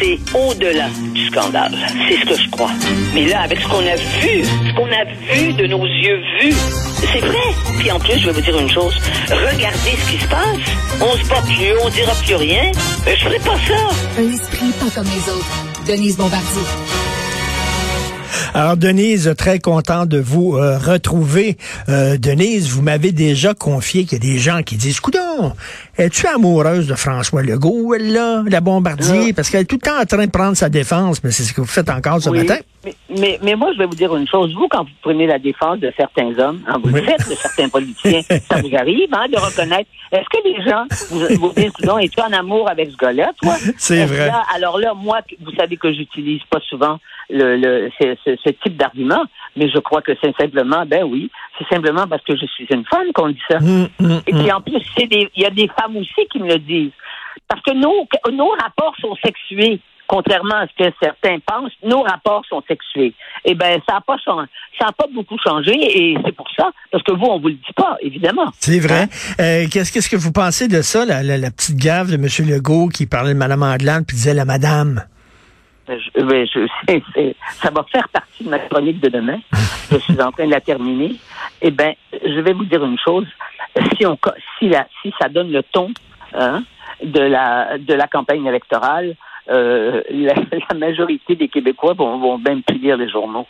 c'est au-delà du scandale. C'est ce que je crois. Mais là, avec ce qu'on a vu, ce qu'on a vu de nos yeux vus, c'est vrai. Puis en plus, je vais vous dire une chose. Regardez ce qui se passe. On se bat plus, on dira plus rien. Mais je ferai pas ça. Un esprit pas comme les autres. Denise Bombardier. Alors, Denise, très content de vous euh, retrouver. Euh, Denise, vous m'avez déjà confié qu'il y a des gens qui disent, coudon, es-tu amoureuse de François Legault, elle, là, la bombardier? Parce qu'elle est tout le temps en train de prendre sa défense, mais c'est ce que vous faites encore ce matin. Mais, mais, moi, je vais vous dire une chose. Vous, quand vous prenez la défense de certains hommes, hein, vous le faites de certains politiciens, ça vous arrive hein, de reconnaître. Est-ce que les gens vous, vous disent, non, es-tu en amour avec ce gars-là, toi? C'est vrai. alors là, moi, vous savez que j'utilise pas souvent le, le ce, ce, type d'argument, mais je crois que c'est simplement, ben oui, c'est simplement parce que je suis une femme qu'on dit ça. Hum, hum, Et puis hum. en plus, il y a des femmes aussi qui me le disent. Parce que nos, nos rapports sont sexués contrairement à ce que certains pensent, nos rapports sont sexués. Eh bien, ça n'a pas, ça a pas beaucoup changé et c'est pour ça, parce que vous, on vous le dit pas, évidemment. C'est vrai. Euh, qu'est-ce, qu'est-ce que vous pensez de ça, la, la, la petite gaffe de M. Legault qui parlait de Mme Anglade puis disait la madame? Je, ben, je, c'est, c'est, ça va faire partie de ma chronique de demain. je suis en train de la terminer. Eh bien, je vais vous dire une chose. Si, on, si, la, si ça donne le ton hein, de, la, de la campagne électorale, euh, la, majorité des Québécois vont, même plus lire les journaux.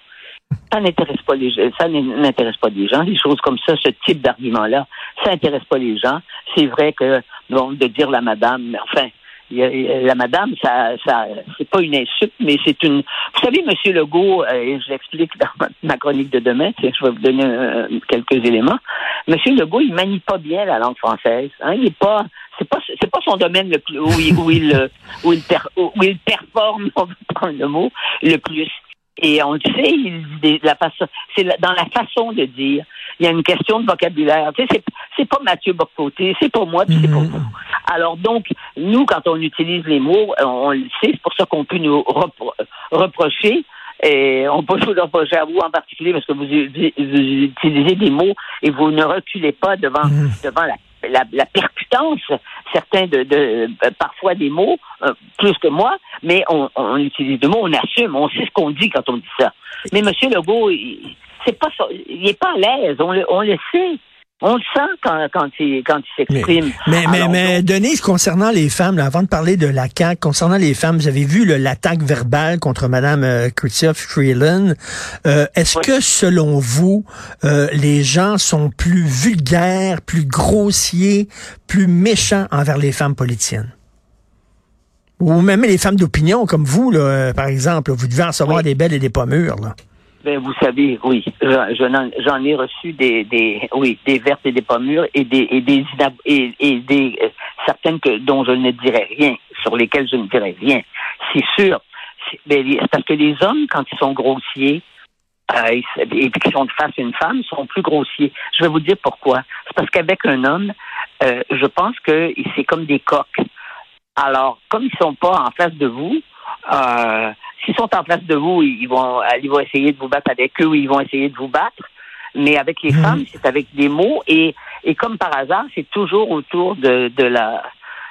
Ça n'intéresse pas les gens. Ça n'intéresse pas les gens. Des choses comme ça, ce type d'argument-là, ça n'intéresse pas les gens. C'est vrai que bon, de dire la madame, mais enfin, la madame, ça, ça, c'est pas une insulte, mais c'est une. Vous savez, Monsieur Legault, euh, et je l'explique dans ma chronique de demain. Je vais vous donner euh, quelques éléments. Monsieur Legault, il manie pas bien la langue française. Hein, il est pas. C'est pas, c'est pas son domaine le plus où il, où il, où il, per, où il performe, on va prendre le mot, le plus. Et on le sait, il, la façon, c'est dans la façon de dire. Il y a une question de vocabulaire. Tu sais, c'est, c'est pas Mathieu Bocoté, c'est pas moi, puis c'est pas vous. Alors donc, nous, quand on utilise les mots, on, le sait, c'est pour ça qu'on peut nous repro reprocher. Et on peut vous reprocher à vous en particulier parce que vous, vous, utilisez des mots et vous ne reculez pas devant, mmh. devant la la, la, percutance, certains de, de parfois des mots, euh, plus que moi, mais on, on, utilise des mots, on assume, on sait ce qu'on dit quand on dit ça. Mais M. Legault, il, c'est pas ça, il est pas à l'aise, on le, on le sait. On le sent quand, quand il, quand il s'exprime. Mais, mais, Alors, mais Denise, concernant les femmes, là, avant de parler de la CAQ, concernant les femmes, vous avez vu l'attaque verbale contre Mme euh, Chrystia Freeland. Euh, Est-ce Oui. que, selon vous, euh, les gens sont plus vulgaires, plus grossiers, plus méchants envers les femmes politiciennes? Ou même les femmes d'opinion, comme vous, là, euh, par exemple, vous devez en Oui. des belles et des pas mûres. Là. Ben, vous savez, oui, j'en ai reçu des, des, oui, des vertes et des pas mûres et des, et des, et, des euh, certaines que, dont je ne dirais rien, sur lesquelles je ne dirais rien. C'est sûr. Ben, parce que les hommes, quand ils sont grossiers, euh, et qu'ils sont face à une femme, sont plus grossiers. Je vais vous dire pourquoi. C'est parce qu'avec un homme, euh, je pense que c'est comme des coques. Alors, comme ils sont pas en face de vous, euh, s'ils sont en face de vous, ils vont, euh, ils vont essayer de vous battre avec eux ou ils vont essayer de vous battre. Mais avec les Mhm. femmes, c'est avec des mots et, et comme par hasard, c'est toujours autour de, de la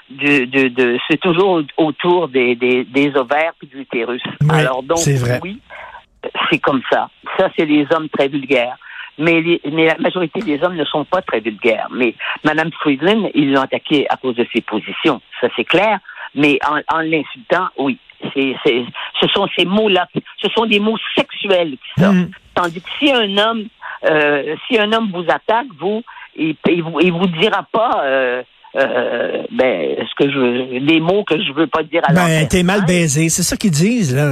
de, de, de c'est toujours autour des, des, des ovaires puis de l'utérus. Oui, Alors donc vrai. oui, c'est comme ça. Ça, c'est les hommes très vulgaires. Mais, les- mais la majorité des hommes ne sont pas très vulgaires. Mais Mme Friedland, ils l'ont attaqué à cause de ses positions. Ça, c'est clair. Mais en, en l'insultant, oui. C'est, c'est, ce sont ces mots-là. Ce sont des mots sexuels qui sortent. Mhm. Tandis que si un homme, euh, si un homme vous attaque, vous, il, il vous, il vous dira pas, euh, euh, ben, ce que je des mots que je veux pas dire à Ben, t'es mal baisé, c'est ça qu'ils disent. Là.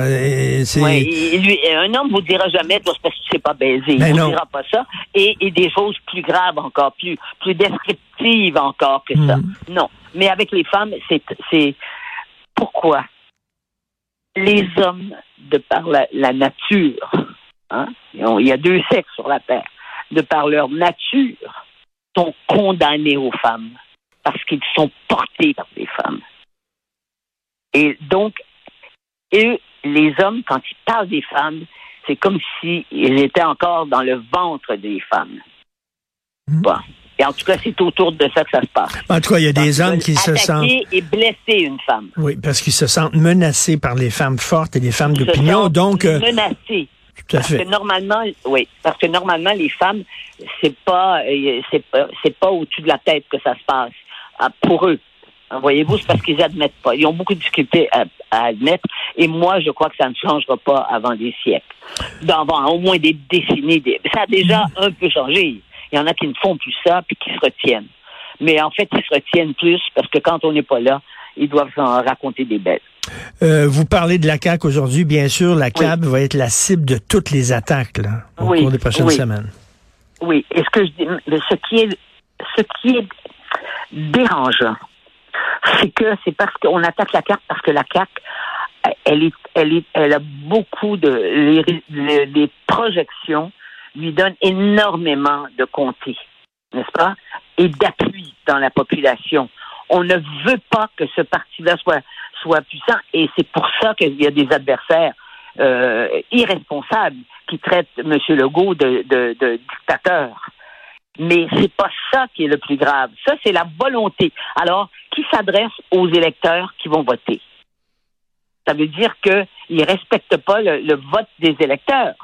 Ouais, lui, un homme vous dira jamais, toi, c'est parce que tu sais pas baiser. Il Ben vous non. dira pas ça. Et, et des choses plus graves encore, plus, plus descriptives encore que ça. Mm. Non. Mais avec les femmes, c'est, c'est, pourquoi? Les hommes, de par la, la nature, hein, il y a deux sexes sur la terre, de par leur nature, sont condamnés aux femmes parce qu'ils sont portés par des femmes. Et donc, eux, les hommes, quand ils parlent des femmes, c'est comme s'ils étaient encore dans le ventre des femmes. Mhm. Bon. Et en tout cas, c'est autour de ça que ça se passe. En tout cas, il y a des hommes qui se sentent... et blesser une femme. Oui, parce qu'ils se sentent menacés par les femmes fortes et les femmes d'opinion. Donc, euh, menacés. Tout à fait. Parce que normalement, oui, parce que normalement, les femmes, c'est pas, euh, c'est pas, c'est pas au-dessus de la tête que ça se passe. Ah, pour eux. Voyez-vous, c'est parce qu'ils admettent pas. Ils ont beaucoup de difficultés à, admettre. Et moi, je crois que ça ne changera pas avant des siècles. Avant au moins des décennies. Ça a déjà un peu changé. Il y en a qui ne font plus ça, puis qui se retiennent. Mais en fait, ils se retiennent plus parce que quand on n'est pas là, ils doivent s'en raconter des bêtes. Euh, vous parlez de la CAQ aujourd'hui. Bien sûr, la CAQ va être la cible de toutes les attaques là, au cours des prochaines semaines. Oui. Et ce que je dis, ce qui est, ce qui est dérangeant, c'est que c'est parce qu'on attaque la CAQ parce que la CAQ, elle est, elle est, elle a beaucoup de les projections lui donne énormément de comté, n'est-ce pas, et d'appui dans la population. On ne veut pas que ce parti-là soit, soit puissant, et c'est pour ça qu'il y a des adversaires euh, irresponsables qui traitent M. Legault de, dictateur. Mais c'est pas ça qui est le plus grave. Ça, c'est la volonté. Alors, qui s'adresse aux électeurs qui vont voter? Ça veut dire qu'ils ne respectent pas le, vote des électeurs.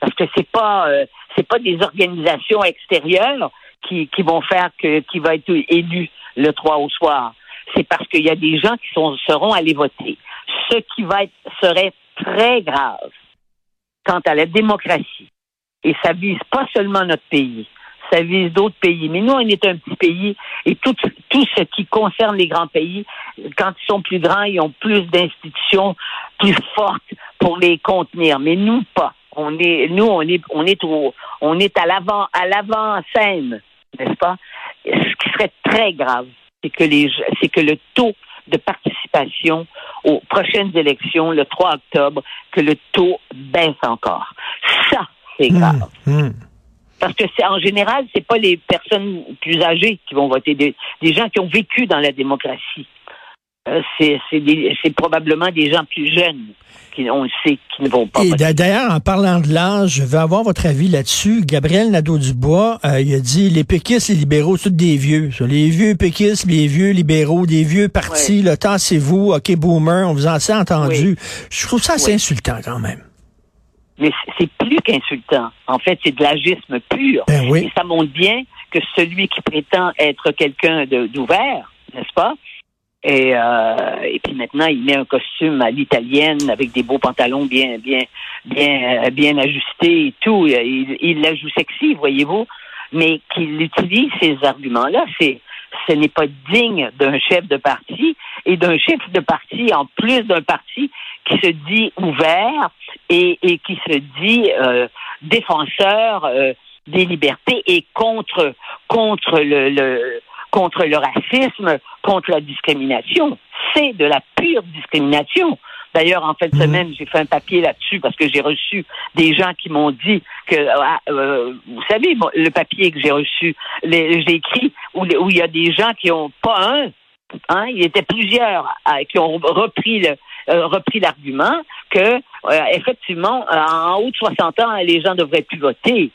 Parce que c'est pas euh, c'est pas des organisations extérieures qui, qui vont faire que qui va être élu le 3 au soir. C'est parce qu'il y a des gens qui sont, seront allés voter. Ce qui va être serait très grave quant à la démocratie. Et ça vise pas seulement notre pays, ça vise d'autres pays. Mais nous, on est un petit pays et tout, tout ce qui concerne les grands pays, quand ils sont plus grands, ils ont plus d'institutions plus fortes pour les contenir. Mais nous, pas. On est, nous, on est, on est on est à l'avant, à l'avant-scène, n'est-ce pas? Ce qui serait très grave, c'est que les, c'est que le taux de participation aux prochaines élections, le 3 octobre, que le taux baisse encore. Ça, c'est hmm, grave. Hmm. Parce que c'est en général, c'est pas les personnes plus âgées qui vont voter, des, des gens qui ont vécu dans la démocratie. Euh, c'est probablement des gens plus jeunes qui, on le sait, qui ne vont pas. Et d'ailleurs, en parlant de l'âge, je veux avoir votre avis là-dessus. Gabriel Nadeau-Dubois, euh, il a dit les péquistes, les libéraux, c'est des vieux. Les vieux péquistes, les vieux libéraux, des vieux partis, le temps c'est vous, OK, boomer, on vous en s'est entendu. Je trouve ça assez insultant quand même. Mais c'est plus qu'insultant. En fait, c'est de l'agisme pur. Ben oui. Et ça montre bien que celui qui prétend être quelqu'un d'ouvert, n'est-ce pas, et, euh, et puis maintenant, il met un costume à l'italienne avec des beaux pantalons bien, bien, bien, euh, bien ajustés et tout. Il, il la joue sexy, voyez-vous. Mais qu'il utilise ces arguments-là, c'est, ce n'est pas digne d'un chef de parti et d'un chef de parti, en plus d'un parti qui se dit ouvert et, et qui se dit euh, défenseur euh, des libertés et contre contre le, le contre le racisme, contre la discrimination. C'est de la pure discrimination. D'ailleurs, en fin de mhm. semaine, j'ai fait un papier là-dessus parce que j'ai reçu des gens qui m'ont dit que, ah, euh, vous savez, le papier que j'ai reçu, j'ai écrit où, il y a des gens qui ont pas un, hein, il y était plusieurs euh, qui ont repris le euh, repris l'argument que effectivement, en haut de 60 ans, les gens devraient plus voter.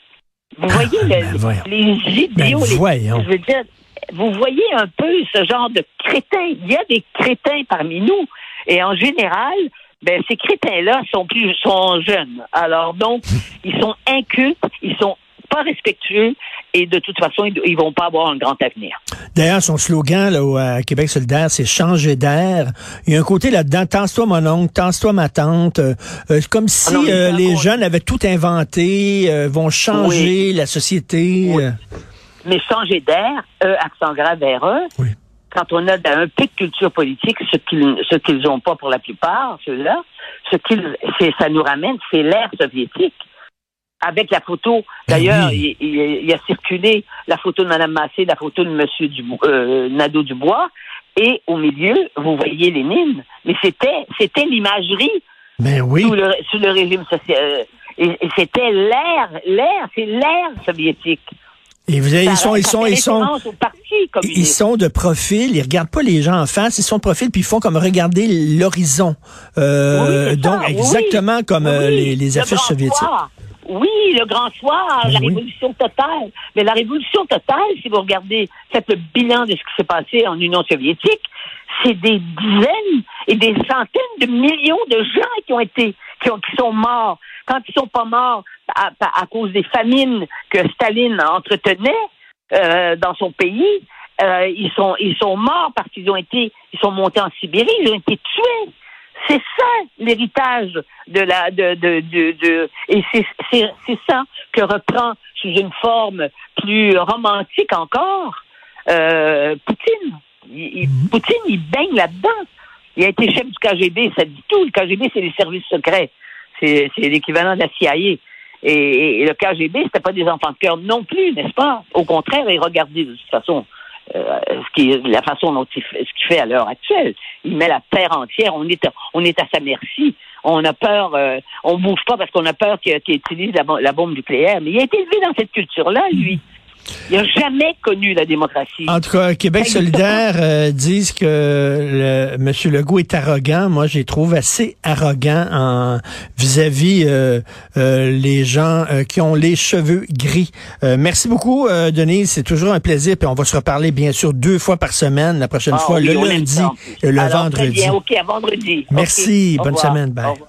Vous voyez ben les idiots, ben je veux dire, vous voyez un peu ce genre de crétins. Il y a des crétins parmi nous. Et en général, ben, ces crétins-là sont plus sont jeunes. Alors donc, ils sont incultes, ils sont pas respectueux et de toute façon, ils, vont pas avoir un grand avenir. D'ailleurs, son slogan là, au Québec solidaire, c'est changer d'air. Il y a un côté là-dedans, tense-toi mon oncle, tense-toi ma tante. Euh, euh, comme ah si euh, les jeunes avaient tout inventé, vont changer la société mais changer d'air, E, accent grave, RE, quand on a un peu de culture politique, ce qu'ils ce qu'ils n'ont pas pour la plupart, ceux-là, ce qu'ils ça nous ramène, c'est l'ère soviétique. Avec la photo, ben d'ailleurs, il, a circulé la photo de Mme Massé, la photo de M. Dubois, euh, Nadeau-Dubois, et au milieu, vous voyez Lénine. Mais c'était c'était l'imagerie ben oui. sous, le, sous le régime social. Euh, et, et c'était l'ère, l'ère, c'est l'ère soviétique. Et vous avez, ils sont, ils sont, ils sont, ils sont de profil, ils regardent pas les gens en face, ils sont de profil puis ils font comme regarder l'horizon. Euh, donc exactement comme euh, les, les affiches soviétiques. Oui, le grand soir, Ben la révolution totale. Mais la révolution totale, si vous regardez, faites le bilan de ce qui s'est passé en Union soviétique, c'est des dizaines et des centaines de millions de gens qui ont été, qui, ont, qui sont morts. Quand ils sont pas morts à, à cause des famines que Staline entretenait euh, dans son pays, euh, ils sont ils sont morts parce qu'ils ont été ils sont montés en Sibérie, ils ont été tués. C'est ça l'héritage de la de de de, de et c'est c'est c'est ça que reprend sous une forme plus romantique encore euh, Poutine. Il, il- Poutine il baigne là-dedans. Il a été chef du KGB, ça dit tout. Le KGB c'est les services secrets, c'est l'équivalent de la CIA. Et, le KGB c'était pas des enfants de cœur non plus, n'est-ce pas? Au contraire, et regardez de toute façon euh, ce la façon dont il fait, ce qu'il fait à l'heure actuelle. Il met la terre entière. On est, à- sa merci. On a peur. euh, on bouge pas parce qu'on a peur qu'il utilise la bombe nucléaire. Mais il a été élevé dans cette culture-là, lui. Il n'a jamais connu la démocratie. En tout cas, Québec solidaire euh, disent que le, M. Legault est arrogant. Moi, je les trouve assez arrogant en vis-à-vis euh, euh, les gens euh, qui ont les cheveux gris. Euh, merci beaucoup, euh, Denise. C'est toujours un plaisir. Puis on va se reparler, bien sûr, deux fois par semaine. La prochaine Ah fois, oui, le lundi et le Alors, très vendredi. bien, OK, à vendredi. Merci. Bonne semaine. Bye.